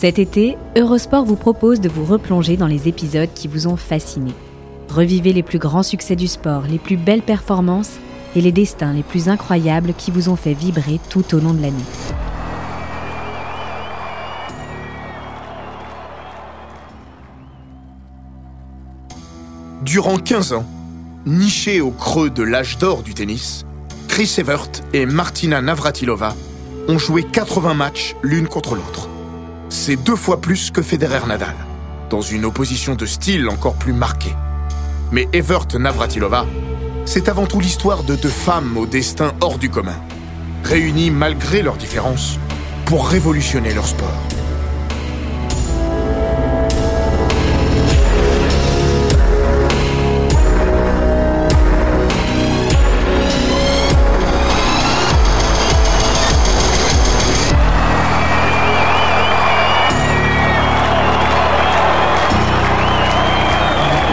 Cet été, Eurosport vous propose de vous replonger dans les épisodes qui vous ont fasciné. Revivez les plus grands succès du sport, les plus belles performances et les destins les plus incroyables qui vous ont fait vibrer tout au long de l'année. Durant 15 ans, nichés au creux de l'âge d'or du tennis, Chris Evert et Martina Navratilova ont joué 80 matchs l'une contre l'autre. C'est deux fois plus que Federer Nadal, dans une opposition de style encore plus marquée. Mais Evert Navratilova, c'est avant tout l'histoire de deux femmes au destin hors du commun, réunies malgré leurs différences pour révolutionner leur sport.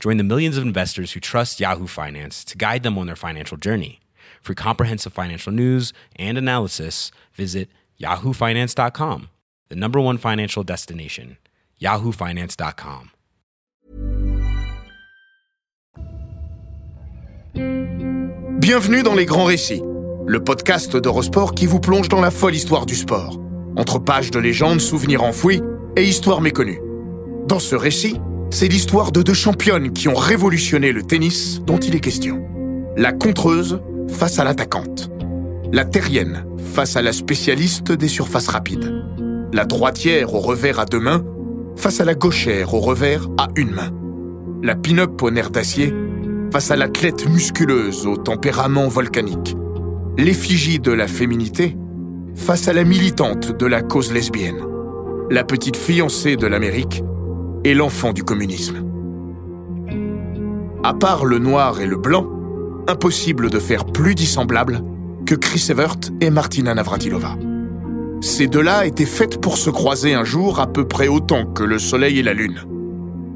Join the millions of investors who trust Yahoo Finance to guide them on their financial journey. For comprehensive financial news and analysis, visit yahoofinance.com, the number one financial destination, yahoofinance.com. Bienvenue dans Les Grands Récits, le podcast d'Eurosport qui vous plonge dans la folle histoire du sport, entre pages de légendes, souvenirs enfouis et histoires méconnues. Dans ce récit, c'est l'histoire de deux championnes qui ont révolutionné le tennis dont il est question. La contreuse face à l'attaquante. La terrienne face à la spécialiste des surfaces rapides. La droitière au revers à deux mains face à la gauchère au revers à une main. La pin-up au nerf d'acier face à l'athlète musculeuse au tempérament volcanique. L'effigie de la féminité face à la militante de la cause lesbienne. La petite fiancée de l'Amérique et l'enfant du communisme. À part le noir et le blanc, impossible de faire plus dissemblable que Chris Evert et Martina Navratilova. Ces deux-là étaient faites pour se croiser un jour à peu près autant que le soleil et la lune.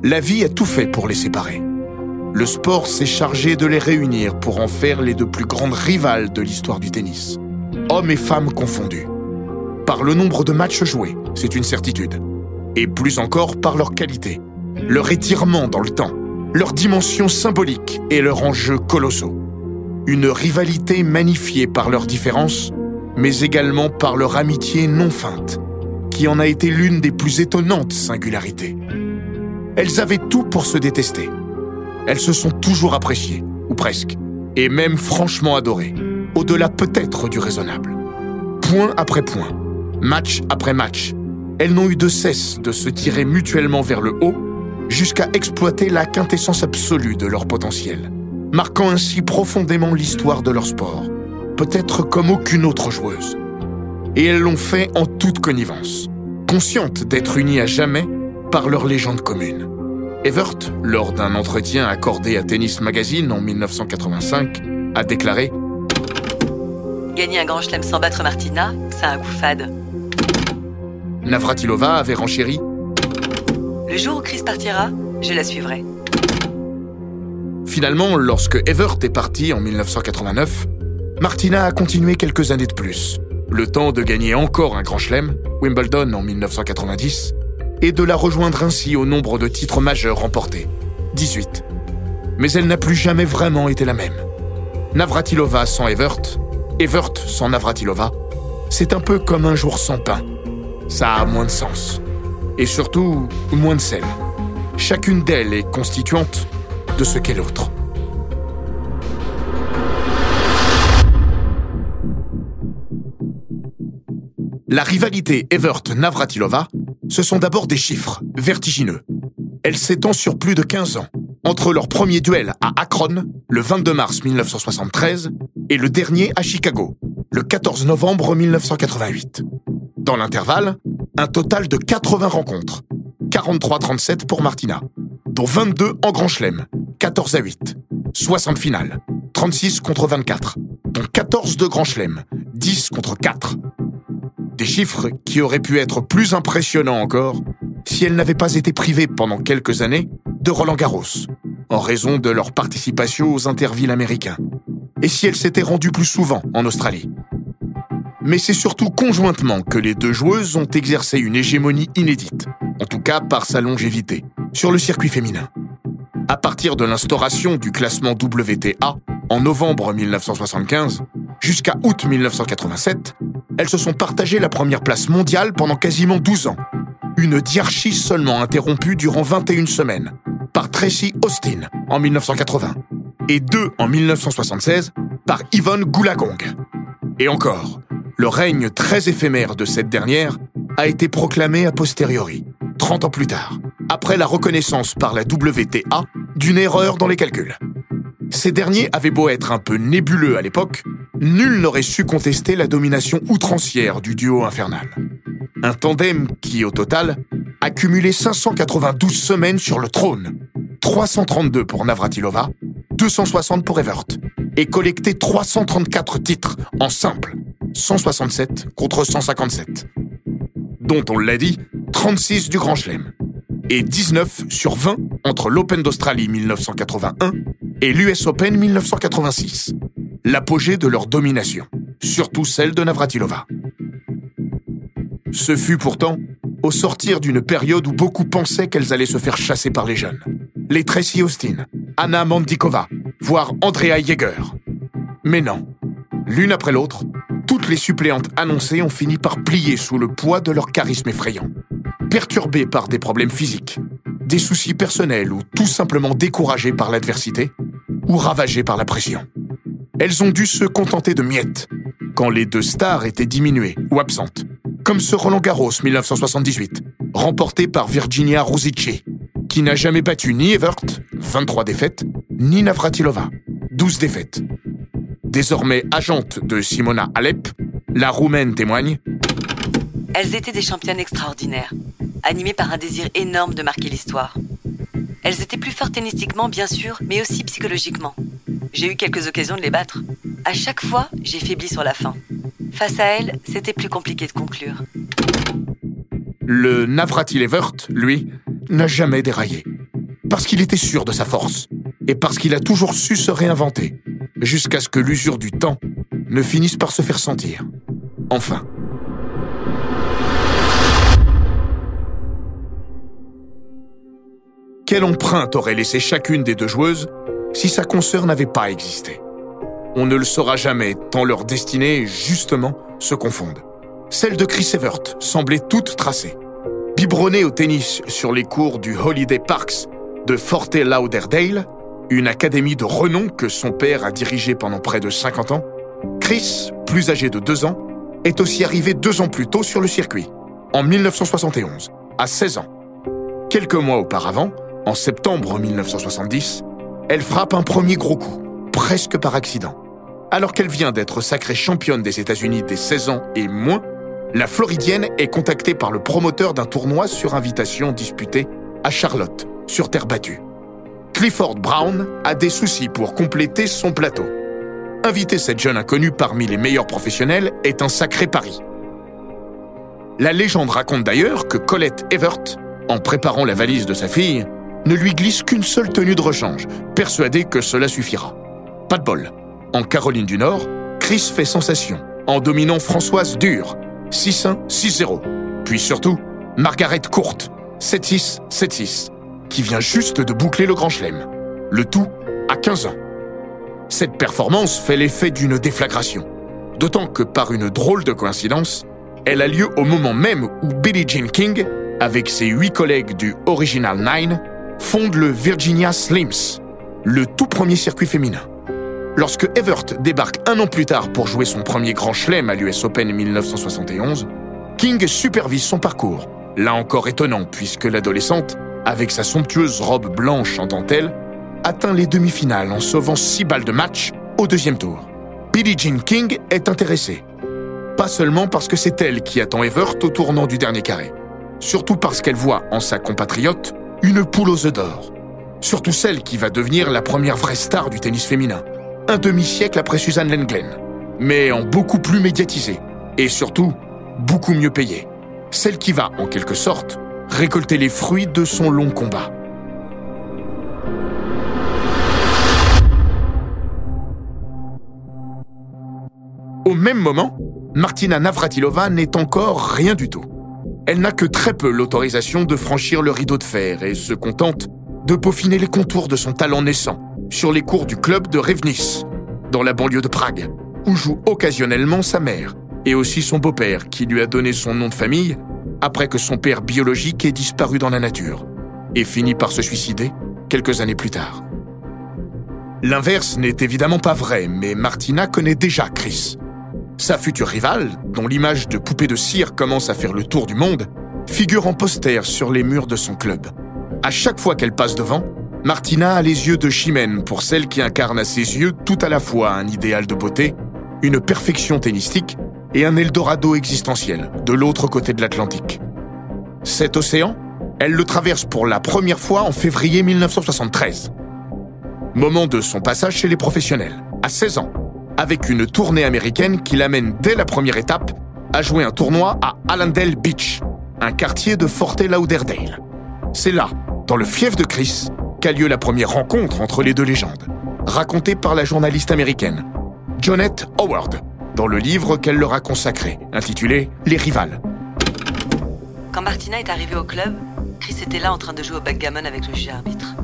La vie a tout fait pour les séparer. Le sport s'est chargé de les réunir pour en faire les deux plus grandes rivales de l'histoire du tennis. Hommes et femmes confondus. Par le nombre de matchs joués, c'est une certitude et plus encore par leur qualité, leur étirement dans le temps, leur dimension symbolique et leur enjeu colossaux. Une rivalité magnifiée par leurs différences, mais également par leur amitié non feinte, qui en a été l'une des plus étonnantes singularités. Elles avaient tout pour se détester. Elles se sont toujours appréciées, ou presque, et même franchement adorées, au-delà peut-être du raisonnable. Point après point, match après match, elles n'ont eu de cesse de se tirer mutuellement vers le haut jusqu'à exploiter la quintessence absolue de leur potentiel, marquant ainsi profondément l'histoire de leur sport, peut-être comme aucune autre joueuse. Et elles l'ont fait en toute connivence, conscientes d'être unies à jamais par leur légende commune. Evert, lors d'un entretien accordé à Tennis Magazine en 1985, a déclaré Gagner un grand chelem sans battre Martina, a un coup fade. Navratilova avait renchéri Le jour où Chris partira, je la suivrai. Finalement, lorsque Evert est parti en 1989, Martina a continué quelques années de plus. Le temps de gagner encore un grand chelem, Wimbledon en 1990, et de la rejoindre ainsi au nombre de titres majeurs remportés, 18. Mais elle n'a plus jamais vraiment été la même. Navratilova sans Evert, Evert sans Navratilova, c'est un peu comme un jour sans pain ça a moins de sens. Et surtout, moins de sel. Chacune d'elles est constituante de ce qu'est l'autre. La rivalité Evert-Navratilova, ce sont d'abord des chiffres vertigineux. Elle s'étend sur plus de 15 ans, entre leur premier duel à Akron, le 22 mars 1973, et le dernier à Chicago, le 14 novembre 1988. Dans l'intervalle, un total de 80 rencontres, 43-37 pour Martina, dont 22 en Grand Chelem, 14 à 8. 60 finales, 36 contre 24, dont 14 de Grand Chelem, 10 contre 4. Des chiffres qui auraient pu être plus impressionnants encore si elle n'avait pas été privée pendant quelques années de Roland Garros, en raison de leur participation aux intervilles américains, et si elle s'était rendue plus souvent en Australie. Mais c'est surtout conjointement que les deux joueuses ont exercé une hégémonie inédite, en tout cas par sa longévité, sur le circuit féminin. À partir de l'instauration du classement WTA en novembre 1975 jusqu'à août 1987, elles se sont partagées la première place mondiale pendant quasiment 12 ans. Une diarchie seulement interrompue durant 21 semaines par Tracy Austin en 1980 et deux en 1976 par Yvonne Goulagong. Et encore, le règne très éphémère de cette dernière a été proclamé a posteriori, 30 ans plus tard, après la reconnaissance par la WTA d'une erreur dans les calculs. Ces derniers avaient beau être un peu nébuleux à l'époque, nul n'aurait su contester la domination outrancière du duo infernal. Un tandem qui, au total, a cumulé 592 semaines sur le trône, 332 pour Navratilova, 260 pour Evert, et collecté 334 titres en simple, 167 contre 157. Dont, on l'a dit, 36 du Grand Chelem, et 19 sur 20 entre l'Open d'Australie 1981 et l'US Open 1986. L'apogée de leur domination, surtout celle de Navratilova. Ce fut pourtant au sortir d'une période où beaucoup pensaient qu'elles allaient se faire chasser par les jeunes. Les Tracy Austin, Anna Mandikova, voire Andrea Jaeger. Mais non. L'une après l'autre, les suppléantes annoncées ont fini par plier sous le poids de leur charisme effrayant perturbées par des problèmes physiques, des soucis personnels ou tout simplement découragées par l'adversité ou ravagées par la pression. Elles ont dû se contenter de miettes quand les deux stars étaient diminuées ou absentes, comme ce Roland Garros 1978, remporté par Virginia Rosici, qui n'a jamais battu ni Evert, 23 défaites, ni Navratilova, 12 défaites. Désormais agente de Simona Alep, la Roumaine témoigne Elles étaient des championnes extraordinaires, animées par un désir énorme de marquer l'histoire. Elles étaient plus fortes tennistiquement, bien sûr, mais aussi psychologiquement. J'ai eu quelques occasions de les battre. À chaque fois, j'ai faibli sur la fin. Face à elles, c'était plus compliqué de conclure. Le Navratil Evert, lui, n'a jamais déraillé. Parce qu'il était sûr de sa force. Et parce qu'il a toujours su se réinventer. Jusqu'à ce que l'usure du temps ne finisse par se faire sentir. Enfin. Quelle empreinte aurait laissé chacune des deux joueuses si sa consoeur n'avait pas existé? On ne le saura jamais, tant leurs destinées, justement, se confondent. Celle de Chris Evert semblait toute tracée. Biberonnée au tennis sur les cours du Holiday Parks de Fort Lauderdale, une académie de renom que son père a dirigée pendant près de 50 ans, Chris, plus âgé de deux ans, est aussi arrivé deux ans plus tôt sur le circuit, en 1971, à 16 ans. Quelques mois auparavant, en septembre 1970, elle frappe un premier gros coup, presque par accident. Alors qu'elle vient d'être sacrée championne des États-Unis des 16 ans et moins, la Floridienne est contactée par le promoteur d'un tournoi sur invitation disputé à Charlotte, sur terre battue. Clifford Brown a des soucis pour compléter son plateau. Inviter cette jeune inconnue parmi les meilleurs professionnels est un sacré pari. La légende raconte d'ailleurs que Colette Evert, en préparant la valise de sa fille, ne lui glisse qu'une seule tenue de rechange, persuadée que cela suffira. Pas de bol. En Caroline du Nord, Chris fait sensation en dominant Françoise Dure, 6-1, 6-0. Puis surtout, Margaret Courte, 7-6, 7-6, qui vient juste de boucler le Grand Chelem. Le tout à 15 ans. Cette performance fait l'effet d'une déflagration. D'autant que par une drôle de coïncidence, elle a lieu au moment même où Billie Jean King, avec ses huit collègues du Original Nine, fonde le Virginia Slims, le tout premier circuit féminin. Lorsque Evert débarque un an plus tard pour jouer son premier grand chelem à l'US Open 1971, King supervise son parcours, là encore étonnant puisque l'adolescente, avec sa somptueuse robe blanche en dentelle, atteint les demi-finales en sauvant six balles de match au deuxième tour. Billie Jean King est intéressée. Pas seulement parce que c'est elle qui attend Evert au tournant du dernier carré. surtout parce qu'elle voit en sa compatriote une poule aux œufs d'or. Surtout celle qui va devenir la première vraie star du tennis féminin, un demi-siècle après Suzanne Lenglen, mais en beaucoup plus médiatisée, et surtout beaucoup mieux payée. Celle qui va, en quelque sorte, récolter les fruits de son long combat. Au même moment, Martina Navratilova n'est encore rien du tout. Elle n'a que très peu l'autorisation de franchir le rideau de fer et se contente de peaufiner les contours de son talent naissant sur les cours du club de Revnis, dans la banlieue de Prague, où joue occasionnellement sa mère et aussi son beau-père qui lui a donné son nom de famille après que son père biologique ait disparu dans la nature et fini par se suicider quelques années plus tard. L'inverse n'est évidemment pas vrai, mais Martina connaît déjà Chris. Sa future rivale, dont l'image de poupée de cire commence à faire le tour du monde, figure en poster sur les murs de son club. À chaque fois qu'elle passe devant, Martina a les yeux de Chimène pour celle qui incarne à ses yeux tout à la fois un idéal de beauté, une perfection tennistique et un Eldorado existentiel de l'autre côté de l'Atlantique. Cet océan, elle le traverse pour la première fois en février 1973. Moment de son passage chez les professionnels, à 16 ans, avec une tournée américaine qui l'amène dès la première étape à jouer un tournoi à Allendale Beach, un quartier de Fort Lauderdale. C'est là, dans le fief de Chris, qu'a lieu la première rencontre entre les deux légendes, racontée par la journaliste américaine Jonette Howard, dans le livre qu'elle leur a consacré, intitulé Les rivales. Quand Martina est arrivée au club, Chris était là en train de jouer au backgammon avec le juge arbitre.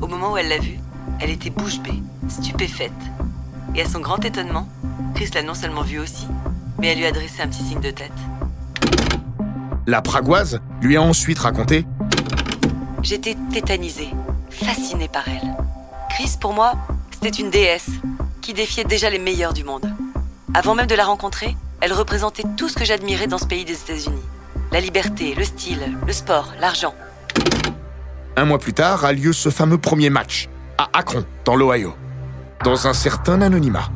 Au moment où elle l'a vu, elle était bouche bée, stupéfaite. Et à son grand étonnement, Chris l'a non seulement vue aussi, mais elle lui a adressé un petit signe de tête. La Pragoise lui a ensuite raconté J'étais tétanisée, fascinée par elle. Chris, pour moi, c'était une déesse qui défiait déjà les meilleurs du monde. Avant même de la rencontrer, elle représentait tout ce que j'admirais dans ce pays des États-Unis. La liberté, le style, le sport, l'argent. Un mois plus tard a lieu ce fameux premier match, à Akron, dans l'Ohio, dans un certain anonymat.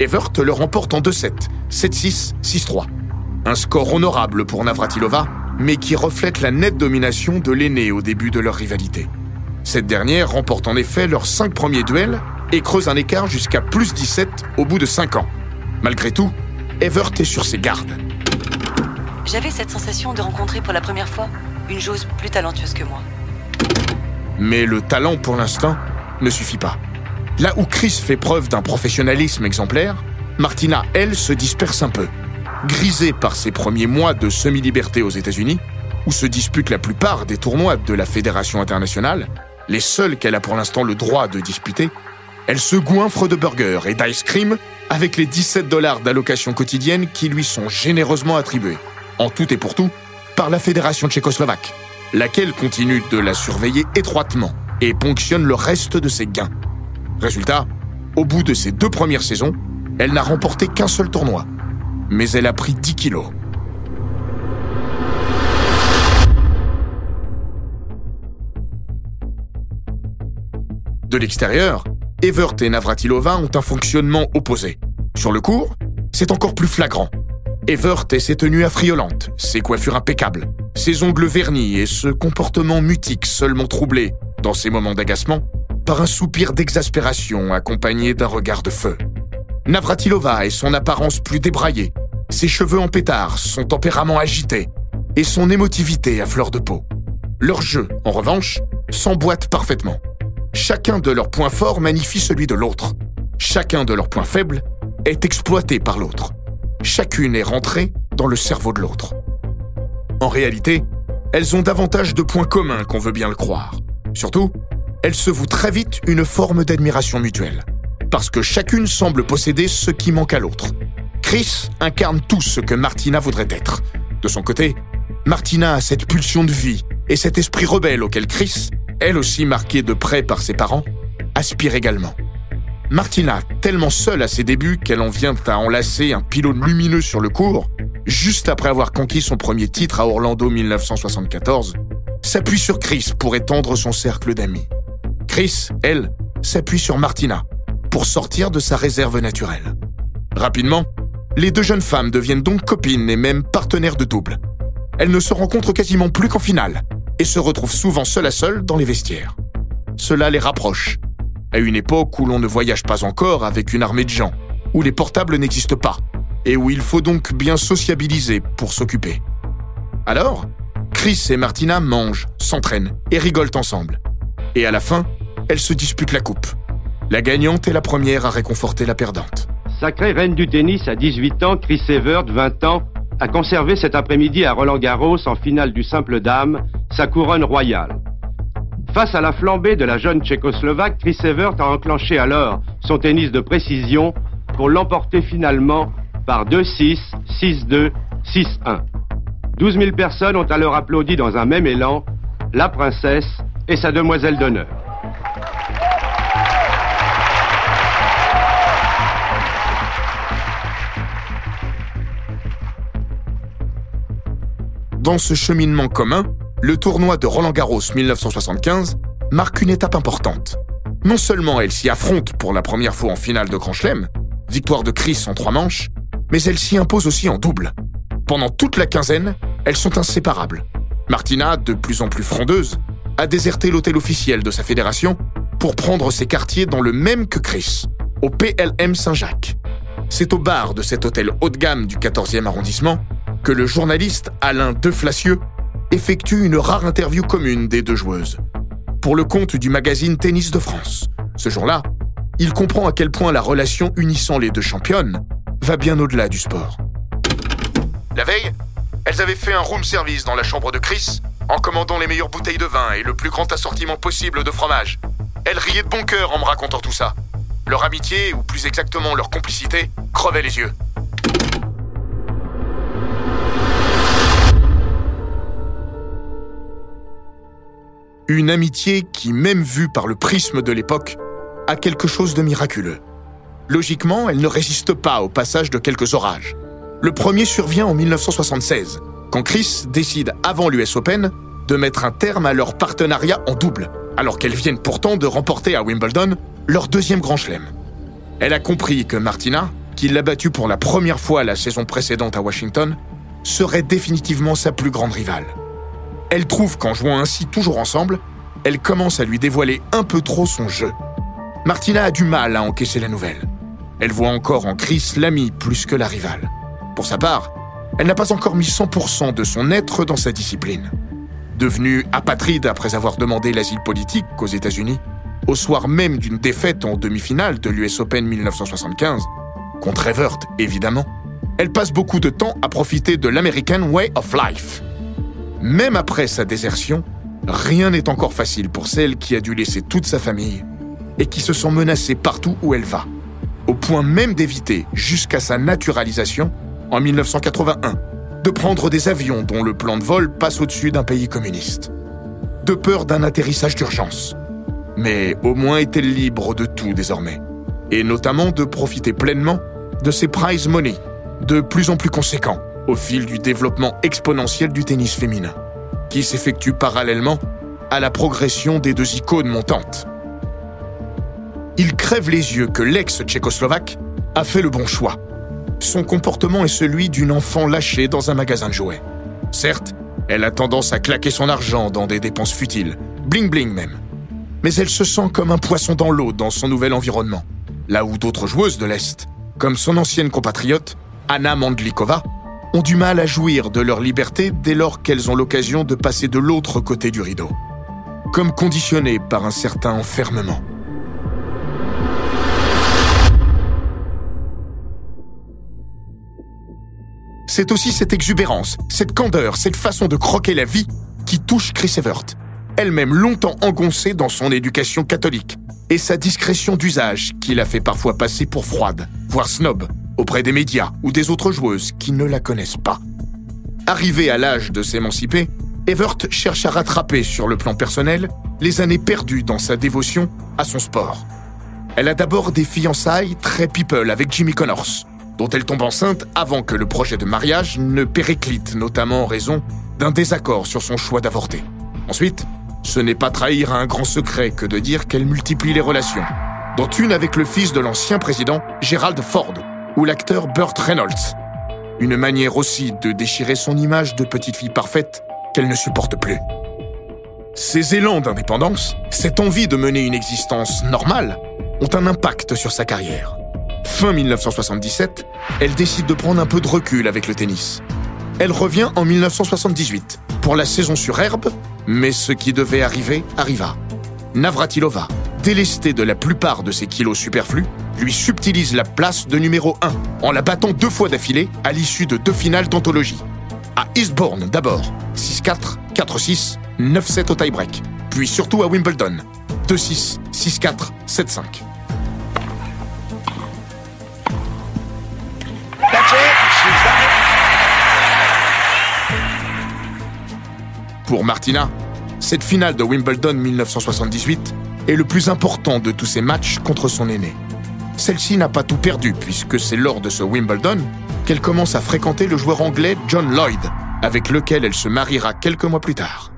Evert le remporte en 2-7, 7-6, 6-3. Un score honorable pour Navratilova, mais qui reflète la nette domination de l'aîné au début de leur rivalité. Cette dernière remporte en effet leurs cinq premiers duels et creuse un écart jusqu'à plus 17 au bout de 5 ans. Malgré tout, Evert est sur ses gardes. J'avais cette sensation de rencontrer pour la première fois une joueuse plus talentueuse que moi. Mais le talent, pour l'instant, ne suffit pas. Là où Chris fait preuve d'un professionnalisme exemplaire, Martina, elle, se disperse un peu. Grisée par ses premiers mois de semi-liberté aux États-Unis, où se disputent la plupart des tournois de la Fédération internationale, les seuls qu'elle a pour l'instant le droit de disputer, elle se goinfre de burgers et d'ice cream avec les 17 dollars d'allocation quotidienne qui lui sont généreusement attribués, en tout et pour tout, par la Fédération tchécoslovaque, laquelle continue de la surveiller étroitement et ponctionne le reste de ses gains. Résultat, au bout de ses deux premières saisons, elle n'a remporté qu'un seul tournoi, mais elle a pris 10 kilos. De l'extérieur, Evert et Navratilova ont un fonctionnement opposé. Sur le cours, c'est encore plus flagrant. Evert et ses tenues affriolantes, ses coiffures impeccables, ses ongles vernis et ce comportement mutique seulement troublé, dans ses moments d'agacement, par un soupir d'exaspération accompagné d'un regard de feu. Navratilova et son apparence plus débraillée, ses cheveux en pétard, son tempérament agité et son émotivité à fleur de peau. Leur jeu, en revanche, s'emboîte parfaitement. Chacun de leurs points forts magnifie celui de l'autre. Chacun de leurs points faibles est exploité par l'autre. Chacune est rentrée dans le cerveau de l'autre. En réalité, elles ont davantage de points communs qu'on veut bien le croire. Surtout, elles se vouent très vite une forme d'admiration mutuelle. Parce que chacune semble posséder ce qui manque à l'autre. Chris incarne tout ce que Martina voudrait être. De son côté, Martina a cette pulsion de vie et cet esprit rebelle auquel Chris, elle aussi marquée de près par ses parents, aspire également. Martina, tellement seule à ses débuts qu'elle en vient à enlacer un pylône lumineux sur le cours, juste après avoir conquis son premier titre à Orlando 1974, s'appuie sur Chris pour étendre son cercle d'amis. Chris, elle, s'appuie sur Martina pour sortir de sa réserve naturelle. Rapidement, les deux jeunes femmes deviennent donc copines et même partenaires de double. elle ne se rencontre quasiment plus qu'en finale et se retrouve souvent seule à seule dans les vestiaires. Cela les rapproche, à une époque où l'on ne voyage pas encore avec une armée de gens, où les portables n'existent pas, et où il faut donc bien sociabiliser pour s'occuper. Alors, Chris et Martina mangent, s'entraînent et rigolent ensemble. Et à la fin, elles se disputent la coupe. La gagnante est la première à réconforter la perdante. Sacrée reine du tennis à 18 ans, Chris Evert, 20 ans, a conservé cet après-midi à Roland Garros en finale du simple dame sa couronne royale. Face à la flambée de la jeune tchécoslovaque, Chris Evert a enclenché alors son tennis de précision pour l'emporter finalement par 2-6, 6-2, 6-1. 12 000 personnes ont alors applaudi dans un même élan la princesse et sa demoiselle d'honneur. Dans ce cheminement commun, le tournoi de Roland Garros 1975 marque une étape importante. Non seulement elle s'y affronte pour la première fois en finale de Grand Chelem, victoire de Chris en trois manches, mais elle s'y impose aussi en double. Pendant toute la quinzaine, elles sont inséparables. Martina, de plus en plus frondeuse, a déserté l'hôtel officiel de sa fédération pour prendre ses quartiers dans le même que Chris, au PLM Saint-Jacques. C'est au bar de cet hôtel haut de gamme du 14e arrondissement que le journaliste Alain Deflacieux effectue une rare interview commune des deux joueuses. Pour le compte du magazine Tennis de France. Ce jour-là, il comprend à quel point la relation unissant les deux championnes va bien au-delà du sport. La veille, elles avaient fait un room service dans la chambre de Chris en commandant les meilleures bouteilles de vin et le plus grand assortiment possible de fromage. Elles riaient de bon cœur en me racontant tout ça. Leur amitié, ou plus exactement leur complicité, crevait les yeux. Une amitié qui, même vue par le prisme de l'époque, a quelque chose de miraculeux. Logiquement, elle ne résiste pas au passage de quelques orages. Le premier survient en 1976, quand Chris décide, avant l'US Open, de mettre un terme à leur partenariat en double, alors qu'elles viennent pourtant de remporter à Wimbledon leur deuxième grand chelem. Elle a compris que Martina, qui l'a battue pour la première fois la saison précédente à Washington, serait définitivement sa plus grande rivale. Elle trouve qu'en jouant ainsi toujours ensemble, elle commence à lui dévoiler un peu trop son jeu. Martina a du mal à encaisser la nouvelle. Elle voit encore en Chris l'ami plus que la rivale. Pour sa part, elle n'a pas encore mis 100% de son être dans sa discipline. Devenue apatride après avoir demandé l'asile politique aux États-Unis, au soir même d'une défaite en demi-finale de l'US Open 1975, contre Evert évidemment, elle passe beaucoup de temps à profiter de l'American Way of Life. Même après sa désertion, rien n'est encore facile pour celle qui a dû laisser toute sa famille et qui se sent menacée partout où elle va, au point même d'éviter, jusqu'à sa naturalisation, en 1981, de prendre des avions dont le plan de vol passe au-dessus d'un pays communiste. De peur d'un atterrissage d'urgence. Mais au moins est-elle libre de tout désormais, et notamment de profiter pleinement de ses prize money, de plus en plus conséquents, au fil du développement exponentiel du tennis féminin, qui s'effectue parallèlement à la progression des deux icônes montantes. Il crève les yeux que l'ex-tchécoslovaque a fait le bon choix. Son comportement est celui d'une enfant lâchée dans un magasin de jouets. Certes, elle a tendance à claquer son argent dans des dépenses futiles, bling bling même. Mais elle se sent comme un poisson dans l'eau dans son nouvel environnement, là où d'autres joueuses de l'Est, comme son ancienne compatriote, Anna Mandlikova, ont du mal à jouir de leur liberté dès lors qu'elles ont l'occasion de passer de l'autre côté du rideau, comme conditionnées par un certain enfermement. C'est aussi cette exubérance, cette candeur, cette façon de croquer la vie qui touche Chris Evert, elle-même longtemps engoncée dans son éducation catholique, et sa discrétion d'usage qui la fait parfois passer pour froide, voire snob, auprès des médias ou des autres joueuses qui ne la connaissent pas. Arrivée à l'âge de s'émanciper, Evert cherche à rattraper sur le plan personnel les années perdues dans sa dévotion à son sport. Elle a d'abord des fiançailles très people avec Jimmy Connors, dont elle tombe enceinte avant que le projet de mariage ne périclite, notamment en raison d'un désaccord sur son choix d'avorter. Ensuite, ce n'est pas trahir un grand secret que de dire qu'elle multiplie les relations, dont une avec le fils de l'ancien président, Gerald Ford, ou l'acteur Burt Reynolds. Une manière aussi de déchirer son image de petite fille parfaite qu'elle ne supporte plus. Ces élans d'indépendance, cette envie de mener une existence normale, ont un impact sur sa carrière. Fin 1977, elle décide de prendre un peu de recul avec le tennis. Elle revient en 1978 pour la saison sur herbe, mais ce qui devait arriver arriva. Navratilova, délestée de la plupart de ses kilos superflus, lui subtilise la place de numéro 1 en la battant deux fois d'affilée à l'issue de deux finales d'anthologie. À Eastbourne d'abord, 6-4, 4-6, 9-7 au tie-break, puis surtout à Wimbledon, 2-6, 6-4, 7-5. Pour Martina, cette finale de Wimbledon 1978 est le plus important de tous ses matchs contre son aîné. Celle-ci n'a pas tout perdu puisque c'est lors de ce Wimbledon qu'elle commence à fréquenter le joueur anglais John Lloyd, avec lequel elle se mariera quelques mois plus tard.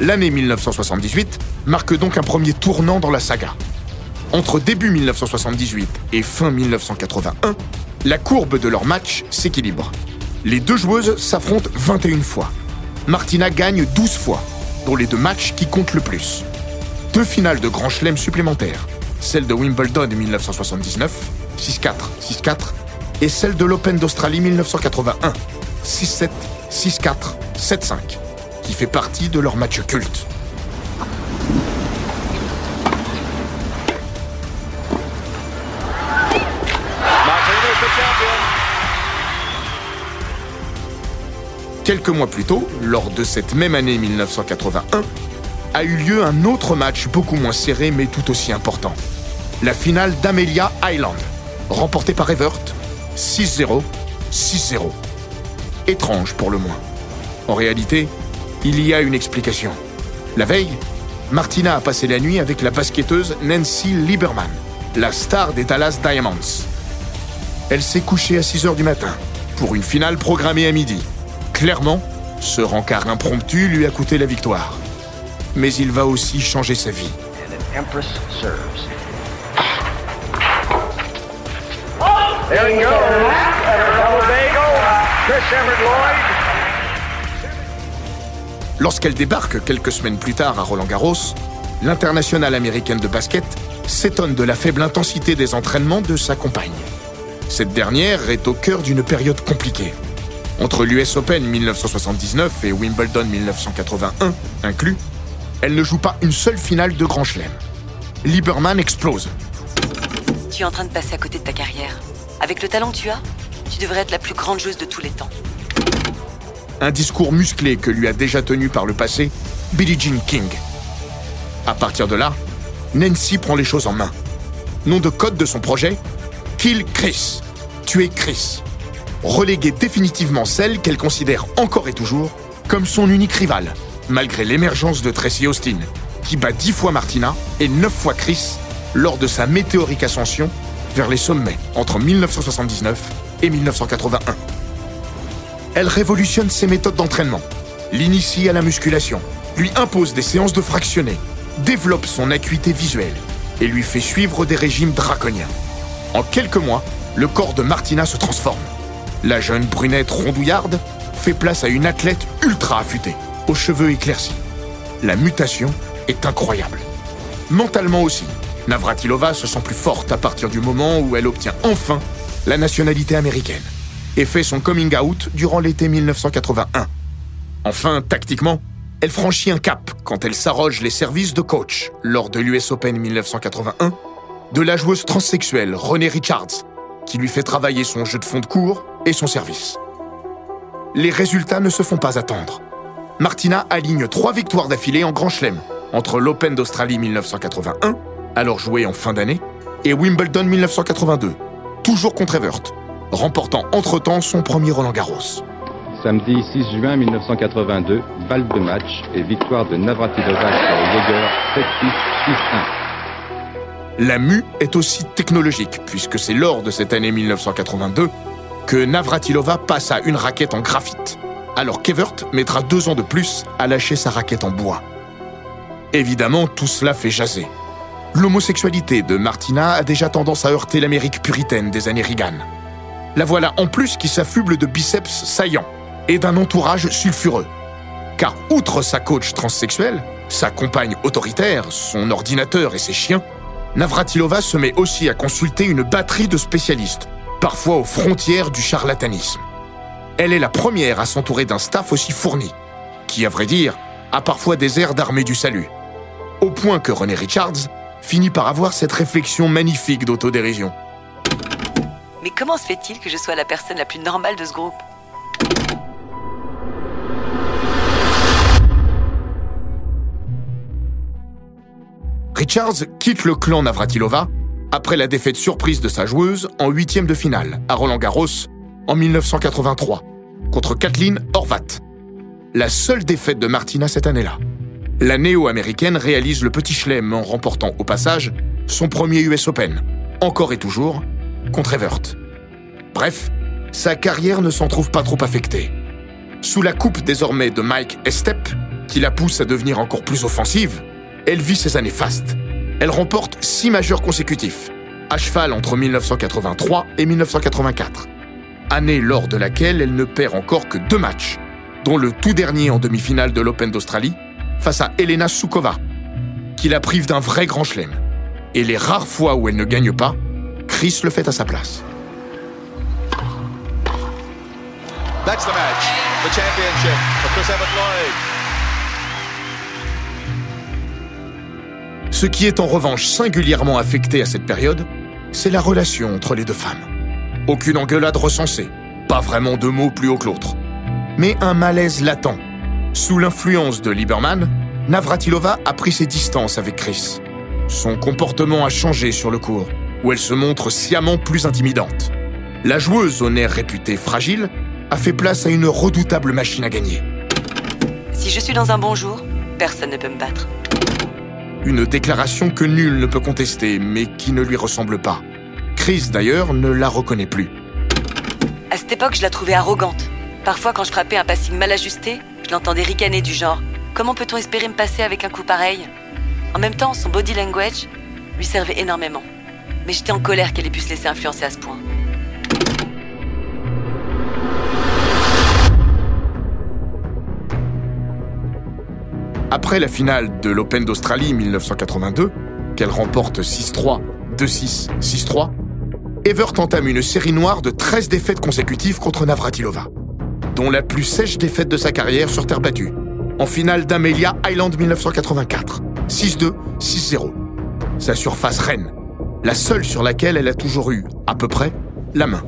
L'année 1978 marque donc un premier tournant dans la saga. Entre début 1978 et fin 1981, la courbe de leur match s'équilibre. Les deux joueuses s'affrontent 21 fois. Martina gagne 12 fois, dont les deux matchs qui comptent le plus. Deux finales de Grand Chelem supplémentaires, celle de Wimbledon 1979, 6-4, 6-4, et celle de l'Open d'Australie 1981, 6-7, 6-4, 7-5, qui fait partie de leur match culte. Quelques mois plus tôt, lors de cette même année 1981, a eu lieu un autre match beaucoup moins serré mais tout aussi important. La finale d'Amelia Island, remportée par Evert, 6-0, 6-0. Étrange pour le moins. En réalité, il y a une explication. La veille, Martina a passé la nuit avec la basketteuse Nancy Lieberman, la star des Dallas Diamonds. Elle s'est couchée à 6 h du matin pour une finale programmée à midi. Clairement, ce rencard impromptu lui a coûté la victoire. Mais il va aussi changer sa vie. Lorsqu'elle débarque quelques semaines plus tard à Roland Garros, l'internationale américaine de basket s'étonne de la faible intensité des entraînements de sa compagne. Cette dernière est au cœur d'une période compliquée. Entre l'US Open 1979 et Wimbledon 1981 inclus, elle ne joue pas une seule finale de Grand Chelem. Lieberman explose. Tu es en train de passer à côté de ta carrière. Avec le talent que tu as, tu devrais être la plus grande joueuse de tous les temps. Un discours musclé que lui a déjà tenu par le passé Billie Jean King. À partir de là, Nancy prend les choses en main. Nom de code de son projet Kill Chris. Tuer Chris reléguer définitivement celle qu'elle considère encore et toujours comme son unique rivale, malgré l'émergence de Tracy Austin, qui bat dix fois Martina et neuf fois Chris lors de sa météorique ascension vers les sommets entre 1979 et 1981. Elle révolutionne ses méthodes d'entraînement, l'initie à la musculation, lui impose des séances de fractionnés, développe son acuité visuelle et lui fait suivre des régimes draconiens. En quelques mois, le corps de Martina se transforme. La jeune brunette rondouillarde fait place à une athlète ultra affûtée, aux cheveux éclaircis. La mutation est incroyable. Mentalement aussi, Navratilova se sent plus forte à partir du moment où elle obtient enfin la nationalité américaine et fait son coming out durant l'été 1981. Enfin, tactiquement, elle franchit un cap quand elle s'arroge les services de coach lors de l'US Open 1981 de la joueuse transsexuelle Renée Richards, qui lui fait travailler son jeu de fond de cours et son service. Les résultats ne se font pas attendre. Martina aligne trois victoires d'affilée en Grand Chelem, entre l'Open d'Australie 1981, alors joué en fin d'année, et Wimbledon 1982, toujours contre Evert, remportant entre-temps son premier Roland Garros. Samedi 6 juin 1982, balle de match et victoire de Navratilova sur Jaeger 7-6, 6-1. La mue est aussi technologique, puisque c'est lors de cette année 1982 que Navratilova passe à une raquette en graphite, alors qu'Evert mettra deux ans de plus à lâcher sa raquette en bois. Évidemment, tout cela fait jaser. l'homosexualité de Martina a déjà tendance à heurter l'Amérique puritaine des années Reagan. La voilà en plus qui s'affuble de biceps saillants et d'un entourage sulfureux. Car outre sa coach transsexuelle, sa compagne autoritaire, son ordinateur et ses chiens, Navratilova se met aussi à consulter une batterie de spécialistes, parfois aux frontières du charlatanisme. Elle est la première à s'entourer d'un staff aussi fourni, qui, à vrai dire, a parfois des airs d'armée du salut. Au point que René Richards finit par avoir cette réflexion magnifique d'autodérision. Mais comment se fait-il que je sois la personne la plus normale de ce groupe? Richards quitte le clan Navratilova après la défaite surprise de sa joueuse en huitième de finale à Roland Garros en 1983 contre Kathleen Horvat. La seule défaite de Martina cette année-là. La néo-américaine réalise le petit chelem en remportant au passage son premier US Open, encore et toujours, contre Evert. Bref, sa carrière ne s'en trouve pas trop affectée. Sous la coupe désormais de Mike Estep, qui la pousse à devenir encore plus offensive, elle vit ses années fastes. Elle remporte six majeurs consécutifs, à cheval entre 1983 et 1984. Année lors de laquelle elle ne perd encore que deux matchs, dont le tout dernier en demi-finale de l'Open d'Australie, face à Elena Soukova, qui la prive d'un vrai grand chelem. Et les rares fois où elle ne gagne pas, Chris le fait à sa place. That's the match. The championship for Chris Evert Lloyd. Ce qui est en revanche singulièrement affecté à cette période, c'est la relation entre les deux femmes. Aucune engueulade recensée, pas vraiment de mots plus haut que l'autre. Mais un malaise latent. Sous l'influence de Lieberman, Navratilova a pris ses distances avec Chris. Son comportement a changé sur le court, où elle se montre sciemment plus intimidante. La joueuse au nerf réputé fragile a fait place à une redoutable machine à gagner. Si je suis dans un bon jour, personne ne peut me battre. Une déclaration que nul ne peut contester, mais qui ne lui ressemble pas. Chris, d'ailleurs, ne la reconnaît plus. À cette époque, je la trouvais arrogante. Parfois, quand je frappais un passing mal ajusté, je l'entendais ricaner du genre Comment peut-on espérer me passer avec un coup pareil? En même temps, son body language lui servait énormément. Mais j'étais en colère qu'elle ait pu se laisser influencer à ce point. Après la finale de l'Open d'Australie 1982, qu'elle remporte 6-3, 2-6, 6-3, Evert entame une série noire de 13 défaites consécutives contre Navratilova, dont la plus sèche défaite de sa carrière sur terre battue, en finale d'Amelia Island 1984, 6-2, 6-0. Sa surface reine, la seule sur laquelle elle a toujours eu, à peu près, la main.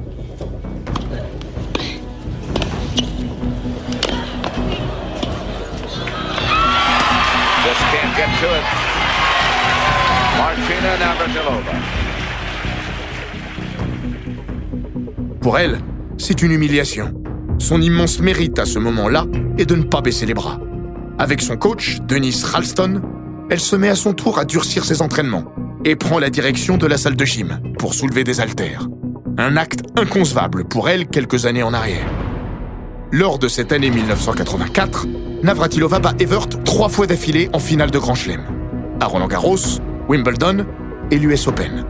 Pour elle, c'est une humiliation. Son immense mérite à ce moment-là est de ne pas baisser les bras. Avec son coach, Denise Ralston, elle se met à son tour à durcir ses entraînements et prend la direction de la salle de gym pour soulever des haltères. Un acte inconcevable pour elle quelques années en arrière. Lors de cette année 1984, Navratilova bat Evert trois fois d'affilée en finale de Grand Chelem. À Roland Garros, Wimbledon et l'US Open.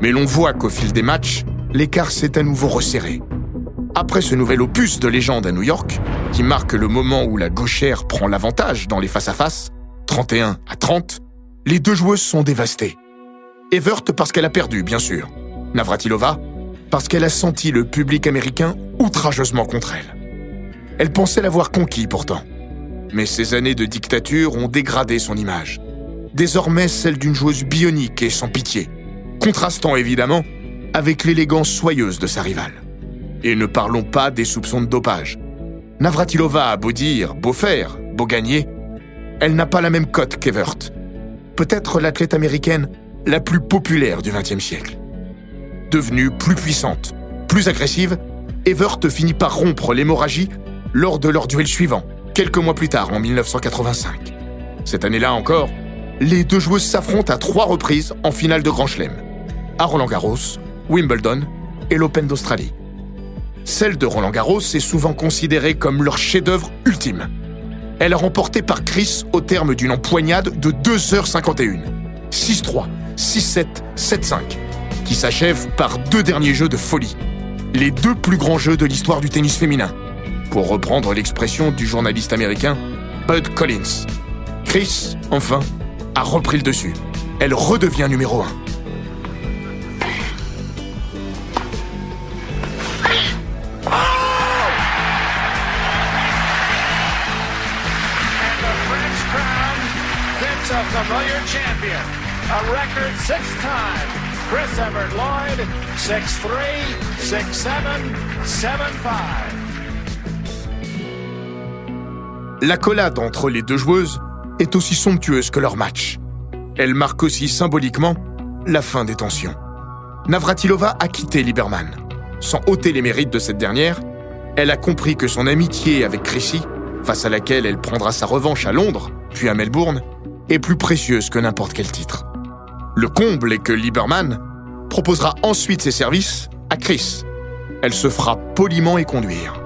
Mais l'on voit qu'au fil des matchs, l'écart s'est à nouveau resserré. Après ce nouvel opus de légende à New York, qui marque le moment où la gauchère prend l'avantage dans les face-à-face, 31 à 30, les deux joueuses sont dévastées. Evert parce qu'elle a perdu, bien sûr. Navratilova parce qu'elle a senti le public américain outrageusement contre elle. Elle pensait l'avoir conquis pourtant. Mais ces années de dictature ont dégradé son image. Désormais celle d'une joueuse bionique et sans pitié, contrastant évidemment avec l'élégance soyeuse de sa rivale. Et ne parlons pas des soupçons de dopage. Navratilova a beau dire, beau faire, beau gagner, elle n'a pas la même cote qu'Evert. Peut-être l'athlète américaine la plus populaire du XXe siècle. Devenue plus puissante, plus agressive, Evert finit par rompre l'hémorragie lors de leur duel suivant, quelques mois plus tard, en 1985. Cette année-là encore, les deux joueuses s'affrontent à trois reprises en finale de Grand Chelem. À Roland Garros, Wimbledon et l'Open d'Australie. Celle de Roland Garros est souvent considérée comme leur chef-d'œuvre ultime. Elle est remportée par Chris au terme d'une empoignade de 2h51. 6-3, 6-7, 7-5, qui s'achève par deux derniers jeux de folie. Les deux plus grands jeux de l'histoire du tennis féminin. Pour reprendre l'expression du journaliste américain Bud Collins. Chris, enfin, a repris le dessus. Elle redevient numéro 1. familiar champion, a record six time. Chris Evert Lloyd, 6'3, 6'7, 7'5. L'accolade entre les deux joueuses est aussi somptueuse que leur match. Elle marque aussi symboliquement la fin des tensions. Navratilova a quitté Lieberman. Sans ôter les mérites de cette dernière, elle a compris que son amitié avec Chrissy, face à laquelle elle prendra sa revanche à Londres, puis à Melbourne, est plus précieuse que n'importe quel titre. Le comble est que Lieberman proposera ensuite ses services à Chris. Elle se fera poliment et conduire.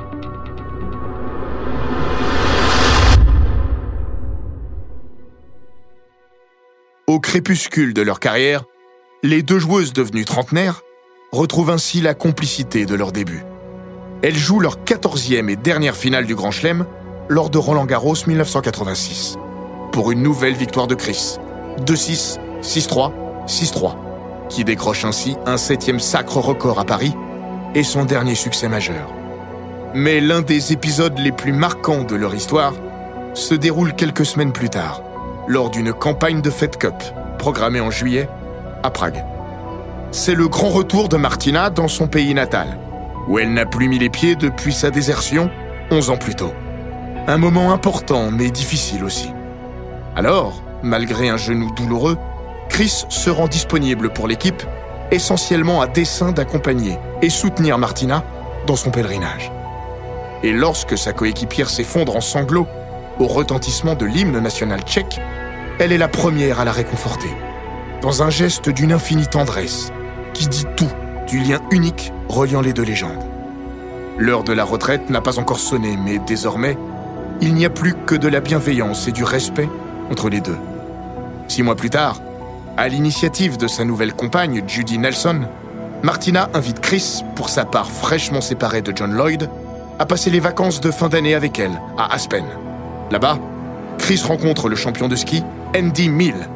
Au crépuscule de leur carrière, les deux joueuses devenues trentenaires retrouvent ainsi la complicité de leur début. Elles jouent leur quatorzième et dernière finale du Grand Chelem lors de Roland Garros 1986 pour une nouvelle victoire de Chris. 2-6, 6-3, 6-3, qui décroche ainsi un septième sacre record à Paris et son dernier succès majeur. Mais l'un des épisodes les plus marquants de leur histoire se déroule quelques semaines plus tard, lors d'une campagne de Fed Cup programmée en juillet à Prague. C'est le grand retour de Martina dans son pays natal, où elle n'a plus mis les pieds depuis sa désertion 11 ans plus tôt. Un moment important mais difficile aussi. Alors, malgré un genou douloureux, Chris se rend disponible pour l'équipe, essentiellement à dessein d'accompagner et soutenir Martina dans son pèlerinage. Et lorsque sa coéquipière s'effondre en sanglots au retentissement de l'hymne national tchèque, elle est la première à la réconforter, dans un geste d'une infinie tendresse qui dit tout du lien unique reliant les deux légendes. L'heure de la retraite n'a pas encore sonné, mais désormais, il n'y a plus que de la bienveillance et du respect entre les deux. Six mois plus tard, à l'initiative de sa nouvelle compagne, Judy Nelson, Martina invite Chris, pour sa part fraîchement séparée de John Lloyd, à passer les vacances de fin d'année avec elle, à Aspen. Là-bas, Chris rencontre le champion de ski, Andy Mill,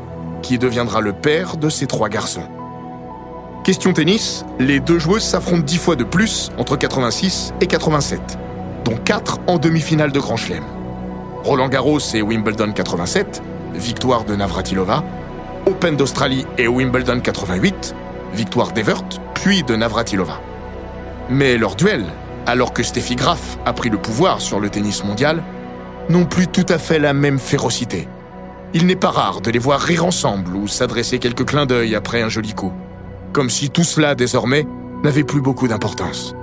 qui deviendra le père de ses trois garçons. Question tennis, les deux joueuses s'affrontent dix fois de plus entre 86 et 87, dont quatre en demi-finale de Grand Chelem. Roland Garros et Wimbledon 87, victoire de Navratilova, Open d'Australie et Wimbledon 88, victoire d'Evert, puis de Navratilova. Mais leurs duels, alors que Steffi Graf a pris le pouvoir sur le tennis mondial, n'ont plus tout à fait la même férocité. Il n'est pas rare de les voir rire ensemble ou s'adresser quelques clins d'œil après un joli coup, comme si tout cela désormais n'avait plus beaucoup d'importance.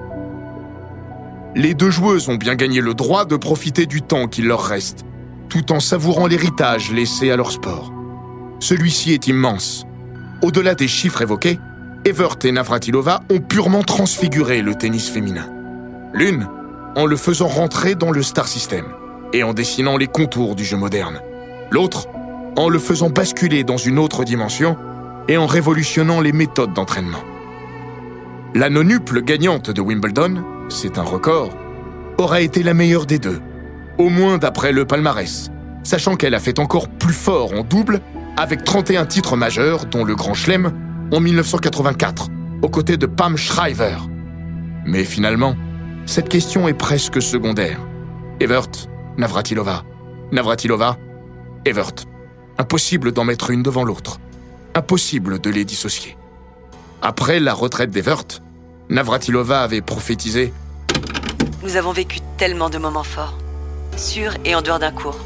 Les deux joueuses ont bien gagné le droit de profiter du temps qu'il leur reste, tout en savourant l'héritage laissé à leur sport. Celui-ci est immense. Au-delà des chiffres évoqués, Evert et Navratilova ont purement transfiguré le tennis féminin. L'une, en le faisant rentrer dans le star system et en dessinant les contours du jeu moderne. L'autre, en le faisant basculer dans une autre dimension et en révolutionnant les méthodes d'entraînement. La nonuple gagnante de Wimbledon, c'est un record, aura été la meilleure des deux, au moins d'après le palmarès, sachant qu'elle a fait encore plus fort en double avec 31 titres majeurs, dont le Grand Chelem en 1984, aux côtés de Pam Shriver. Mais finalement, cette question est presque secondaire. Evert, Navratilova. Navratilova, Evert. Impossible d'en mettre une devant l'autre. Impossible de les dissocier. Après la retraite d'Evert, Navratilova avait prophétisé Nous avons vécu tellement de moments forts, sur et en dehors d'un cours,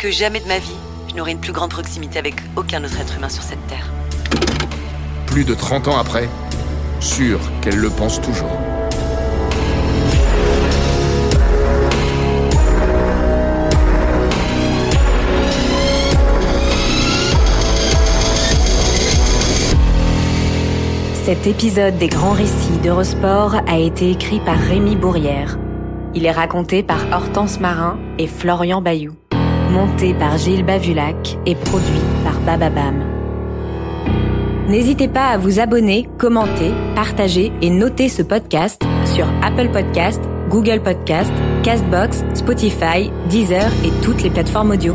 que jamais de ma vie, je n'aurai une plus grande proximité avec aucun autre être humain sur cette terre. Plus de 30 ans après, sûr qu'elle le pense toujours. Cet épisode des grands récits d'Eurosport a été écrit par Rémi Bourrière. Il est raconté par Hortense Marin et Florian Bayou. Monté par Gilles Bavulac et produit par Bababam. N'hésitez pas à vous abonner, commenter, partager et noter ce podcast sur Apple Podcast, Google Podcast, Castbox, Spotify, Deezer et toutes les plateformes audio.